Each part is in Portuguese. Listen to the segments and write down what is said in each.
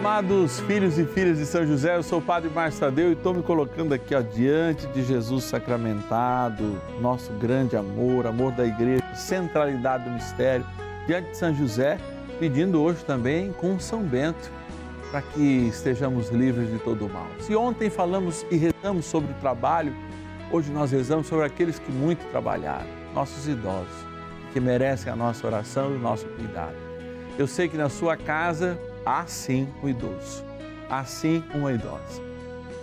amados filhos e filhas de São José, eu sou o Padre Márcio Tadeu e estou me colocando aqui ó, diante de Jesus sacramentado, nosso grande amor, amor da igreja, centralidade do mistério, diante de São José, pedindo hoje também com São Bento, para que estejamos livres de todo o mal. Se ontem falamos e rezamos sobre o trabalho, hoje nós rezamos sobre aqueles que muito trabalharam, nossos idosos, que merecem a nossa oração e o nosso cuidado. Eu sei que na sua casa, há sim um idoso, há sim uma idosa,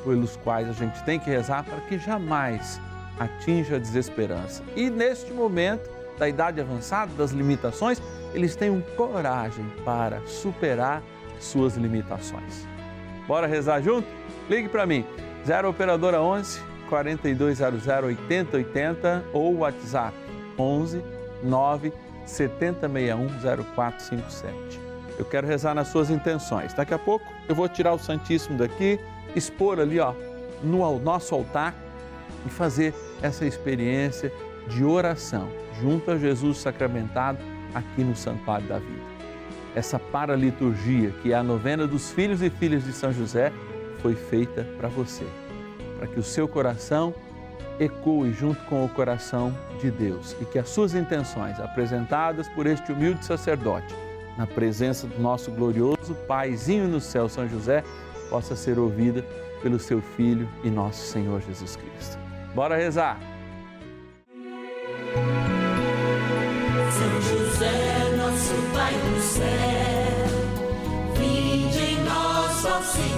pelos quais a gente tem que rezar para que jamais atinja a desesperança. E neste momento da idade avançada, das limitações, eles tenham coragem para superar suas limitações. Bora rezar junto? Ligue para mim, 0 Operadora 11 4200 8080 ou WhatsApp 11 9 7061 0457 eu quero rezar nas suas intenções. Daqui a pouco eu vou tirar o Santíssimo daqui, expor ali ó, no nosso altar e fazer essa experiência de oração junto a Jesus sacramentado aqui no Santuário da Vida. Essa paraliturgia, que é a novena dos filhos e filhas de São José, foi feita para você, para que o seu coração ecoe junto com o coração de Deus e que as suas intenções apresentadas por este humilde sacerdote na presença do nosso glorioso Paizinho no céu, São José, possa ser ouvida pelo seu Filho e nosso Senhor Jesus Cristo. Bora rezar! São José, nosso Pai no céu, vinde em nós, ó Senhor,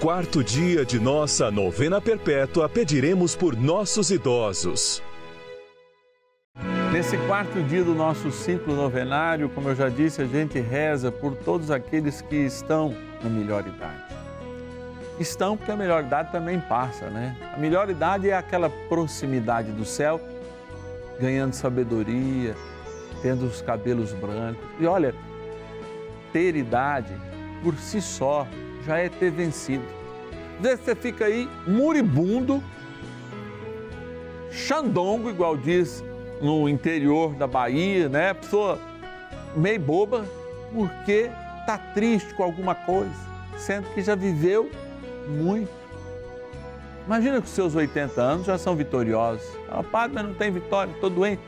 quarto dia de nossa novena perpétua, pediremos por nossos idosos. Nesse quarto dia do nosso ciclo novenário, como eu já disse, a gente reza por todos aqueles que estão na melhor idade. Estão porque a melhor idade também passa, né? A melhor idade é aquela proximidade do céu, ganhando sabedoria, tendo os cabelos brancos. E olha, ter idade por si só já é ter vencido. Às vezes você fica aí moribundo, xandongo, igual diz no interior da Bahia, né? Pessoa meio boba, porque está triste com alguma coisa, sendo que já viveu muito. Imagina que os seus 80 anos já são vitoriosos. Ah, padre, mas não tem vitória, estou doente.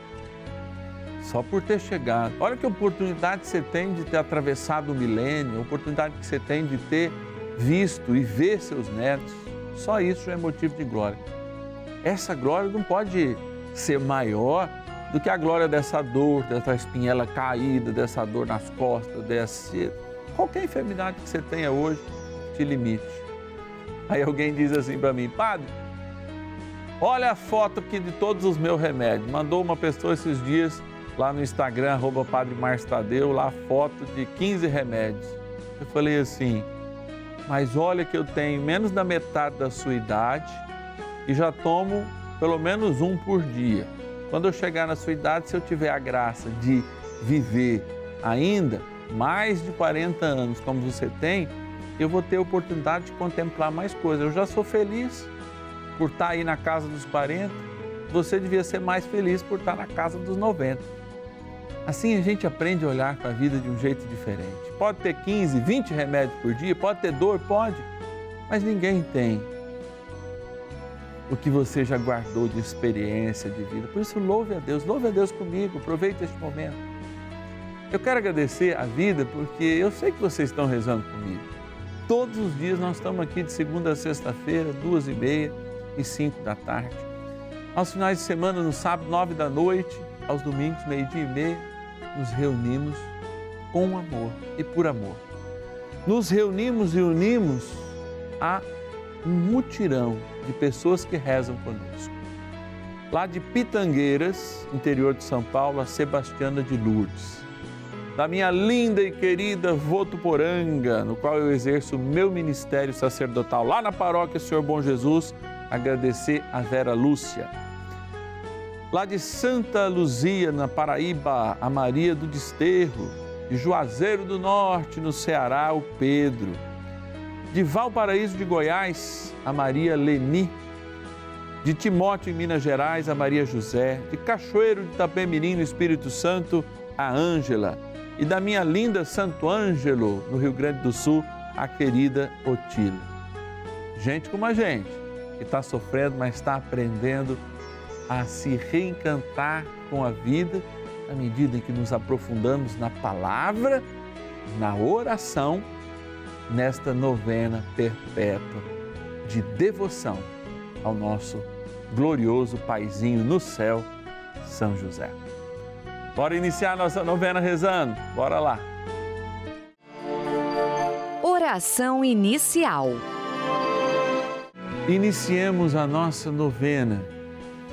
Só por ter chegado. Olha que oportunidade você tem de ter atravessado o milênio, oportunidade que você tem de ter visto e ver seus netos, só isso é motivo de glória. Essa glória não pode ser maior do que a glória dessa dor, dessa espinhela caída, dessa dor nas costas, desse qualquer enfermidade que você tenha hoje te limite. Aí alguém diz assim para mim, padre, olha a foto aqui de todos os meus remédios. Mandou uma pessoa esses dias lá no Instagram, arroba Padre lá foto de 15 remédios. Eu falei assim, mas olha que eu tenho menos da metade da sua idade e já tomo pelo menos um por dia. quando eu chegar na sua idade, se eu tiver a graça de viver ainda mais de 40 anos como você tem, eu vou ter a oportunidade de contemplar mais coisas. Eu já sou feliz por estar aí na casa dos 40, você devia ser mais feliz por estar na casa dos 90. Assim a gente aprende a olhar para a vida de um jeito diferente. Pode ter 15, 20 remédios por dia, pode ter dor, pode, mas ninguém tem o que você já guardou de experiência de vida. Por isso, louve a Deus, louve a Deus comigo, aproveite este momento. Eu quero agradecer a vida porque eu sei que vocês estão rezando comigo. Todos os dias nós estamos aqui de segunda a sexta-feira, duas e meia e cinco da tarde. Aos finais de semana, no sábado, nove da noite, aos domingos, meio-dia e meia, nos reunimos com amor e por amor. Nos reunimos e unimos a um mutirão de pessoas que rezam conosco. Lá de Pitangueiras, interior de São Paulo, a Sebastiana de Lourdes. Da minha linda e querida Votuporanga, no qual eu exerço o meu ministério sacerdotal lá na paróquia Senhor Bom Jesus, agradecer a Vera Lúcia. Lá de Santa Luzia, na Paraíba, a Maria do Desterro. De Juazeiro do Norte, no Ceará, o Pedro. De Valparaíso de Goiás, a Maria Leni. De Timóteo, em Minas Gerais, a Maria José. De Cachoeiro de Itapemirim, no Espírito Santo, a Ângela. E da minha linda Santo Ângelo, no Rio Grande do Sul, a querida Otília. Gente como a gente, que está sofrendo, mas está aprendendo a se reencantar com a vida à medida em que nos aprofundamos na palavra, na oração, nesta novena perpétua de devoção ao nosso glorioso paizinho no céu, São José. Bora iniciar nossa novena rezando? Bora lá. Oração inicial. Iniciemos a nossa novena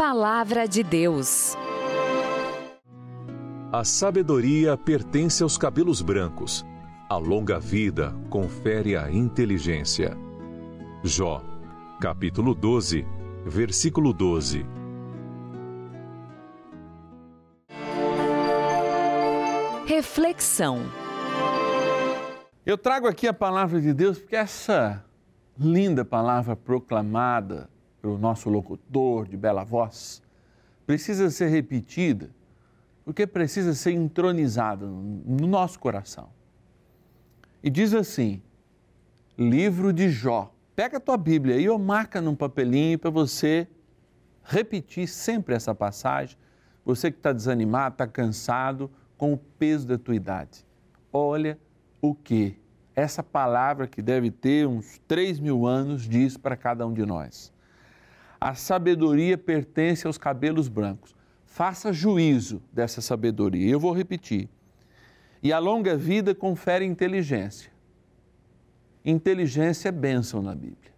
Palavra de Deus. A sabedoria pertence aos cabelos brancos. A longa vida confere a inteligência. Jó, capítulo 12, versículo 12. Reflexão. Eu trago aqui a palavra de Deus porque essa linda palavra proclamada pelo nosso locutor de bela voz precisa ser repetida porque precisa ser entronizada no nosso coração. E diz assim: livro de Jó. Pega a tua Bíblia aí ou marca num papelinho para você repetir sempre essa passagem. Você que está desanimado, está cansado com o peso da tua idade. Olha o que essa palavra, que deve ter uns 3 mil anos, diz para cada um de nós. A sabedoria pertence aos cabelos brancos. Faça juízo dessa sabedoria. Eu vou repetir. E a longa vida confere inteligência. Inteligência é bênção na Bíblia.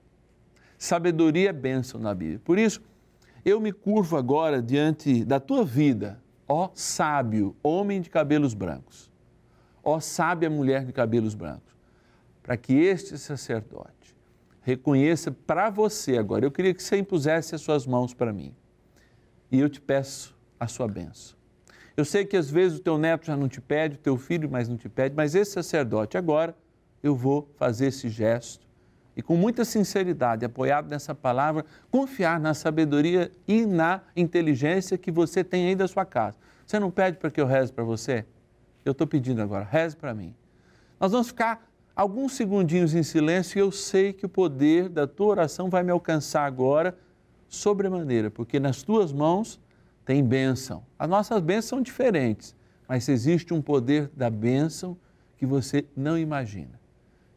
Sabedoria é bênção na Bíblia. Por isso, eu me curvo agora diante da tua vida, ó sábio, homem de cabelos brancos, ó sábia mulher de cabelos brancos, para que este sacerdote reconheça para você agora. Eu queria que você impusesse as suas mãos para mim. E eu te peço a sua benção. Eu sei que às vezes o teu neto já não te pede, o teu filho mais não te pede, mas esse sacerdote agora eu vou fazer esse gesto e com muita sinceridade, apoiado nessa palavra, confiar na sabedoria e na inteligência que você tem aí da sua casa. Você não pede para que eu reze para você? Eu estou pedindo agora, reze para mim. Nós vamos ficar alguns segundinhos em silêncio e eu sei que o poder da tua oração vai me alcançar agora sobremaneira, porque nas tuas mãos tem bênção. As nossas bênçãos são diferentes, mas existe um poder da bênção que você não imagina.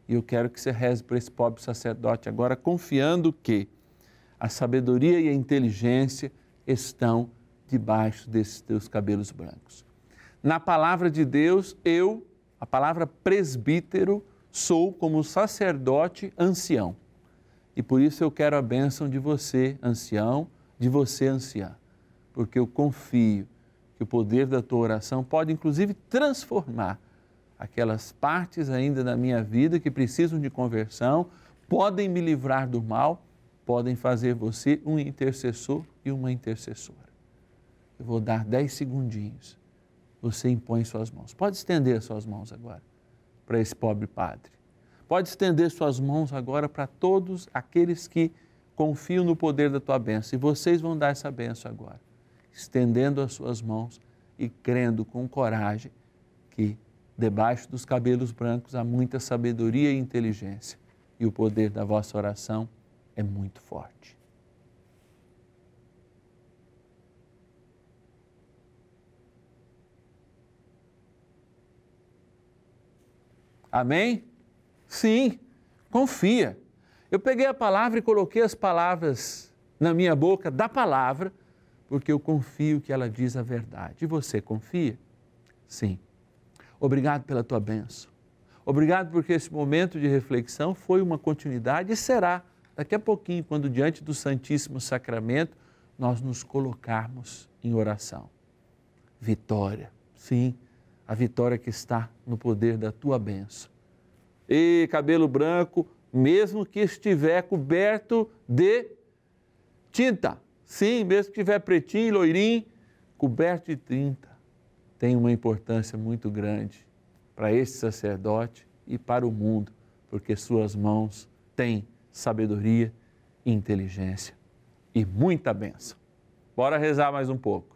E eu quero que você reze para esse pobre sacerdote agora, confiando que a sabedoria e a inteligência estão debaixo desses teus cabelos brancos. Na palavra de Deus, eu, a palavra presbítero, sou como sacerdote ancião. E por isso eu quero a bênção de você, ancião, de você, anciã, porque eu confio que o poder da tua oração pode inclusive transformar aquelas partes ainda da minha vida que precisam de conversão, podem me livrar do mal, podem fazer você um intercessor e uma intercessora. Eu vou dar dez segundinhos. Você impõe suas mãos. Pode estender suas mãos agora para esse pobre padre. Pode estender suas mãos agora para todos aqueles que confiam no poder da tua bênção. E vocês vão dar essa bênção agora, estendendo as suas mãos e crendo com coragem que debaixo dos cabelos brancos há muita sabedoria e inteligência, e o poder da vossa oração é muito forte. Amém? Sim, confia. Eu peguei a palavra e coloquei as palavras na minha boca da palavra, porque eu confio que ela diz a verdade. E você confia? Sim. Obrigado pela tua bênção. Obrigado porque esse momento de reflexão foi uma continuidade e será daqui a pouquinho, quando diante do Santíssimo Sacramento nós nos colocarmos em oração. Vitória, sim, a vitória que está no poder da tua bênção. E cabelo branco, mesmo que estiver coberto de tinta, sim, mesmo que estiver pretinho, loirinho, coberto de tinta tem uma importância muito grande para esse sacerdote e para o mundo, porque suas mãos têm sabedoria, inteligência e muita bênção. Bora rezar mais um pouco.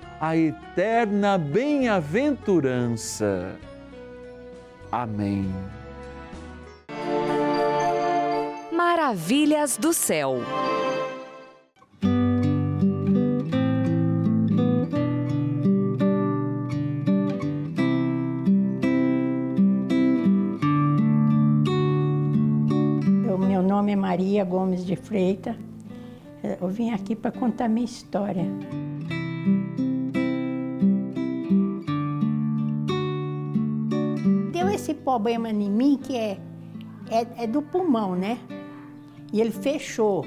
a eterna bem-aventurança. Amém. Maravilhas do céu. O meu nome é Maria Gomes de Freitas. Eu vim aqui para contar minha história. Esse problema em mim que é, é, é do pulmão, né? E ele fechou.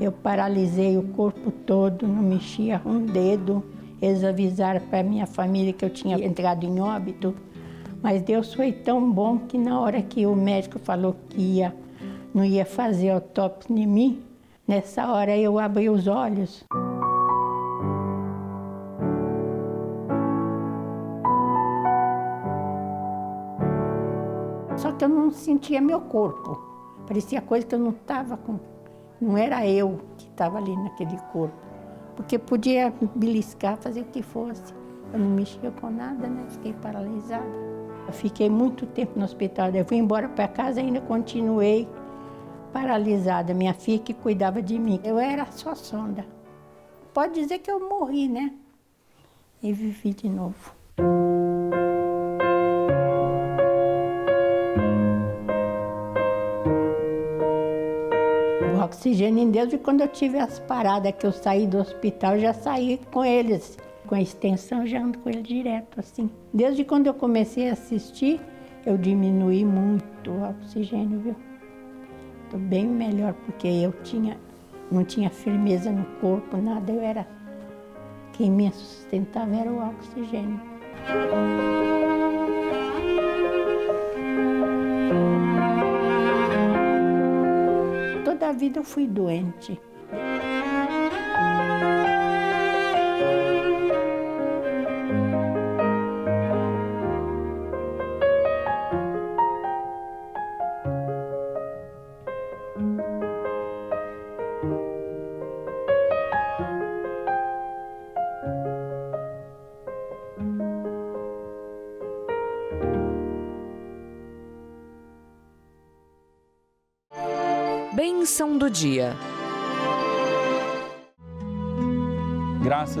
Eu paralisei o corpo todo, não mexia um dedo. Eles avisaram para minha família que eu tinha entrado em óbito. Mas Deus foi tão bom que na hora que o médico falou que ia, não ia fazer autópsia em mim, nessa hora eu abri os olhos. Eu não sentia meu corpo. Parecia coisa que eu não estava com. Não era eu que estava ali naquele corpo. Porque podia beliscar, fazer o que fosse. Eu não mexia com nada, né? Fiquei paralisada. Eu fiquei muito tempo no hospital. Eu fui embora para casa e ainda continuei paralisada. Minha filha que cuidava de mim. Eu era só sonda. Pode dizer que eu morri, né? E vivi de novo. Oxigênio em Deus, e quando eu tive as paradas que eu saí do hospital, já saí com eles. Com a extensão, já ando com ele direto, assim. Desde quando eu comecei a assistir, eu diminuí muito o oxigênio, viu? Estou bem melhor, porque eu tinha, não tinha firmeza no corpo, nada. Eu era. Quem me sustentava era o oxigênio. Vida eu fui doente.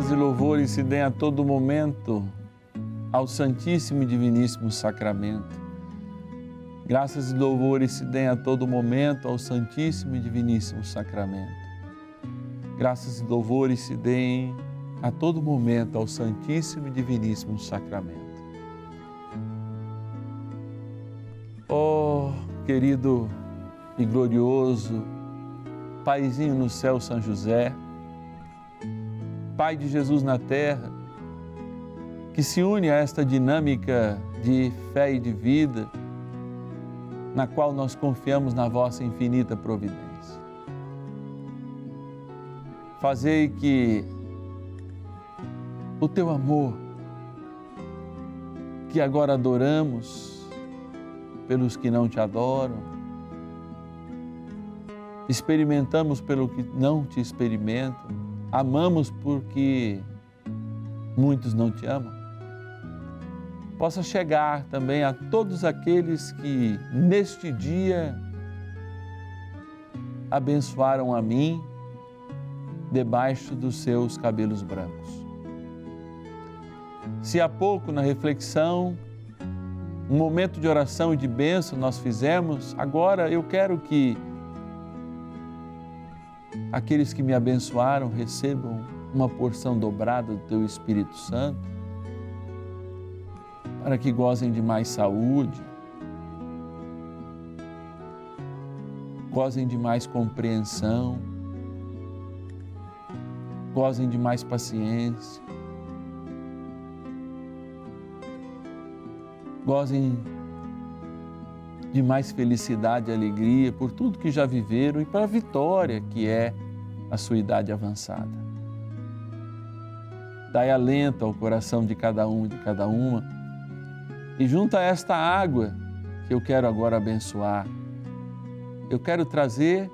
Graças e louvores se deem a todo momento ao Santíssimo e Diviníssimo Sacramento. Graças e louvores se deem a todo momento ao Santíssimo e Diviníssimo Sacramento. Graças e louvores se deem a todo momento ao Santíssimo e Diviníssimo Sacramento. Oh, querido e glorioso Paizinho no céu, São José, Pai de Jesus na terra, que se une a esta dinâmica de fé e de vida, na qual nós confiamos na vossa infinita providência. Fazei que o teu amor, que agora adoramos pelos que não te adoram, experimentamos pelo que não te experimentam, amamos porque muitos não te amam. Possa chegar também a todos aqueles que neste dia abençoaram a mim debaixo dos seus cabelos brancos. Se há pouco na reflexão um momento de oração e de bênção nós fizemos, agora eu quero que aqueles que me abençoaram recebam uma porção dobrada do Teu Espírito Santo, para que gozem de mais saúde, gozem de mais compreensão, gozem de mais paciência, gozem de mais felicidade e alegria por tudo que já viveram e para a vitória que é a sua idade avançada. Dai alento ao coração de cada um e de cada uma e junto a esta água que eu quero agora abençoar, eu quero trazer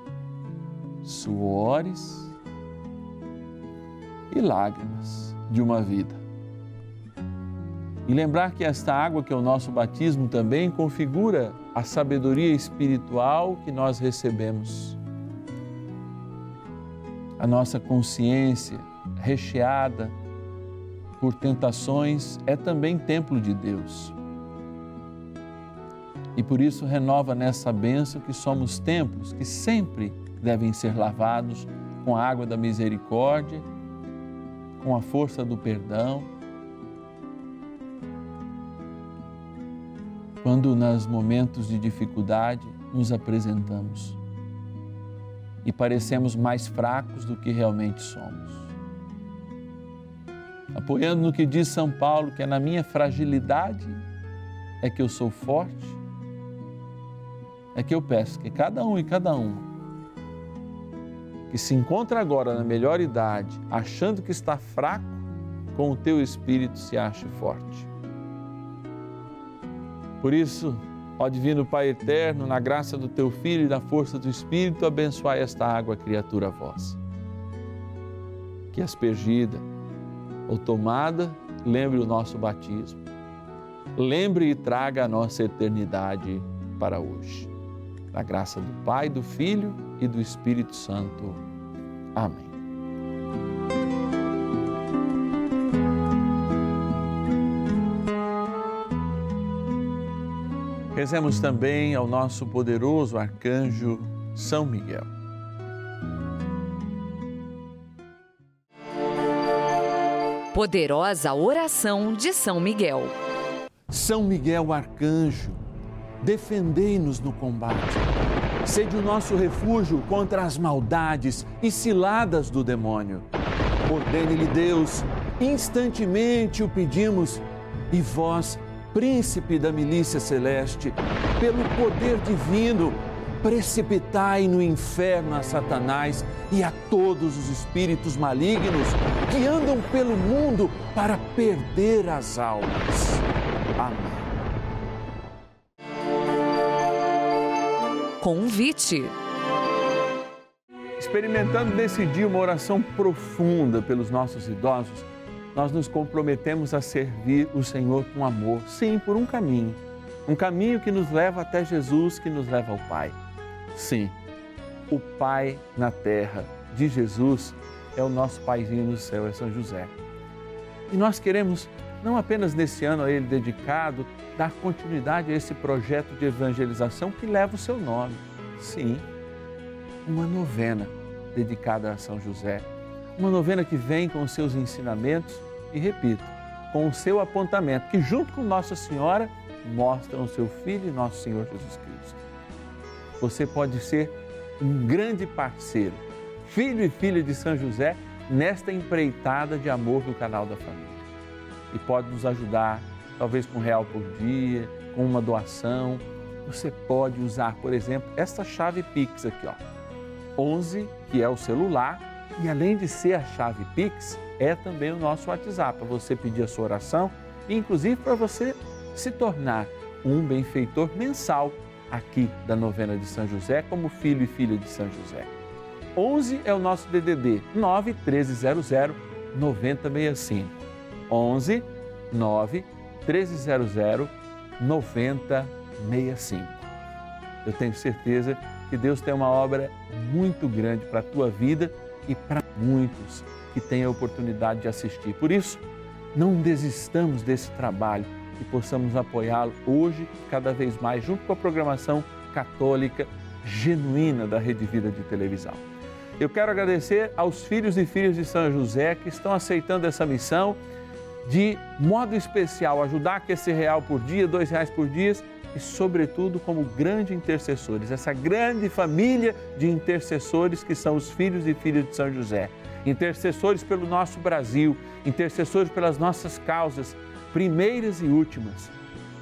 suores e lágrimas de uma vida. E lembrar que esta água, que é o nosso batismo, também configura a sabedoria espiritual que nós recebemos. A nossa consciência recheada por tentações é também templo de Deus. E por isso renova nessa bênção que somos templos que sempre devem ser lavados com a água da misericórdia, com a força do perdão quando, nos momentos de dificuldade, nos apresentamos e parecemos mais fracos do que realmente somos. Apoiando no que diz São Paulo, que é na minha fragilidade é que eu sou forte, é que eu peço que cada um e cada uma que se encontra agora na melhor idade, achando que está fraco, com o teu espírito se ache forte por isso, ó Divino Pai Eterno, na graça do Teu Filho e na força do Espírito, abençoai esta água, criatura vossa. Que aspergida ou tomada, lembre o nosso batismo. Lembre e traga a nossa eternidade para hoje. Na graça do Pai, do Filho e do Espírito Santo. Amém. Rezemos também ao nosso poderoso arcanjo São Miguel. Poderosa oração de São Miguel. São Miguel arcanjo, defendei-nos no combate. Sede o nosso refúgio contra as maldades e ciladas do demônio. Ordene-lhe Deus, instantemente o pedimos, e vós, príncipe da milícia celeste, pelo poder divino, precipitai no inferno a Satanás e a todos os espíritos malignos que andam pelo mundo para perder as almas. Amém. Convite. Experimentando nesse dia uma oração profunda pelos nossos idosos, nós nos comprometemos a servir o Senhor com amor, sim, por um caminho. Um caminho que nos leva até Jesus, que nos leva ao Pai. Sim, o Pai na terra de Jesus é o nosso Paizinho no céu, é São José. E nós queremos, não apenas nesse ano a Ele dedicado, dar continuidade a esse projeto de evangelização que leva o seu nome. Sim, uma novena dedicada a São José uma novena que vem com os seus ensinamentos e, repito, com o seu apontamento, que junto com Nossa Senhora mostram o seu Filho e nosso Senhor Jesus Cristo. Você pode ser um grande parceiro, filho e filha de São José, nesta empreitada de amor do canal da família. E pode nos ajudar, talvez com um real por dia, com uma doação. Você pode usar, por exemplo, esta chave Pix aqui, ó. 11, que é o celular, e além de ser a chave Pix, é também o nosso WhatsApp para você pedir a sua oração inclusive para você se tornar um benfeitor mensal aqui da novena de São José, como filho e filha de São José. 11 é o nosso DDD 9 1300 9065. 11 9 1300 9065. Eu tenho certeza que Deus tem uma obra muito grande para a tua vida e para muitos que têm a oportunidade de assistir. Por isso, não desistamos desse trabalho e possamos apoiá-lo hoje, cada vez mais, junto com a programação católica genuína da Rede Vida de televisão. Eu quero agradecer aos filhos e filhas de São José que estão aceitando essa missão de modo especial, ajudar que esse real por dia, dois reais por dia e, sobretudo, como grandes intercessores, essa grande família de intercessores que são os filhos e filhas de São José. Intercessores pelo nosso Brasil, intercessores pelas nossas causas, primeiras e últimas,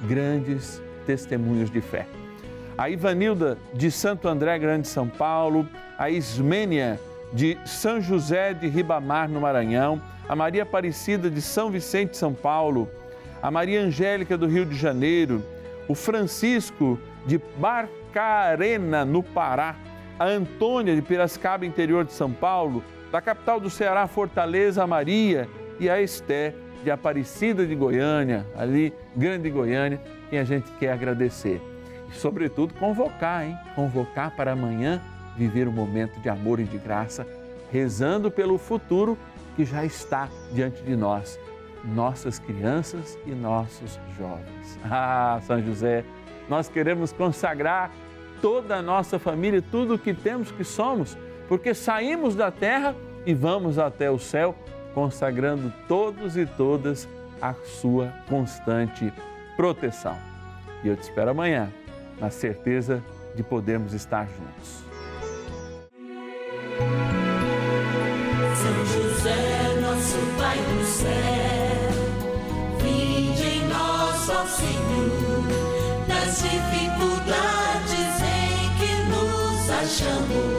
grandes testemunhos de fé. A Ivanilda de Santo André Grande São Paulo, a Ismênia de São José de Ribamar no Maranhão, a Maria Aparecida de São Vicente São Paulo, a Maria Angélica do Rio de Janeiro, o Francisco de Barcarena no Pará, a Antônia de Piracicaba, interior de São Paulo, da capital do Ceará, Fortaleza, a Maria e a Esté de Aparecida de Goiânia, ali, Grande Goiânia, quem a gente quer agradecer. E, sobretudo, convocar, hein? Convocar para amanhã viver um momento de amor e de graça, rezando pelo futuro que já está diante de nós, nossas crianças e nossos jovens. Ah, São José, nós queremos consagrar toda a nossa família, tudo o que temos, que somos, porque saímos da terra e vamos até o céu consagrando todos e todas a sua constante proteção. E eu te espero amanhã, na certeza de podermos estar juntos. São José, nosso Pai do céu, nos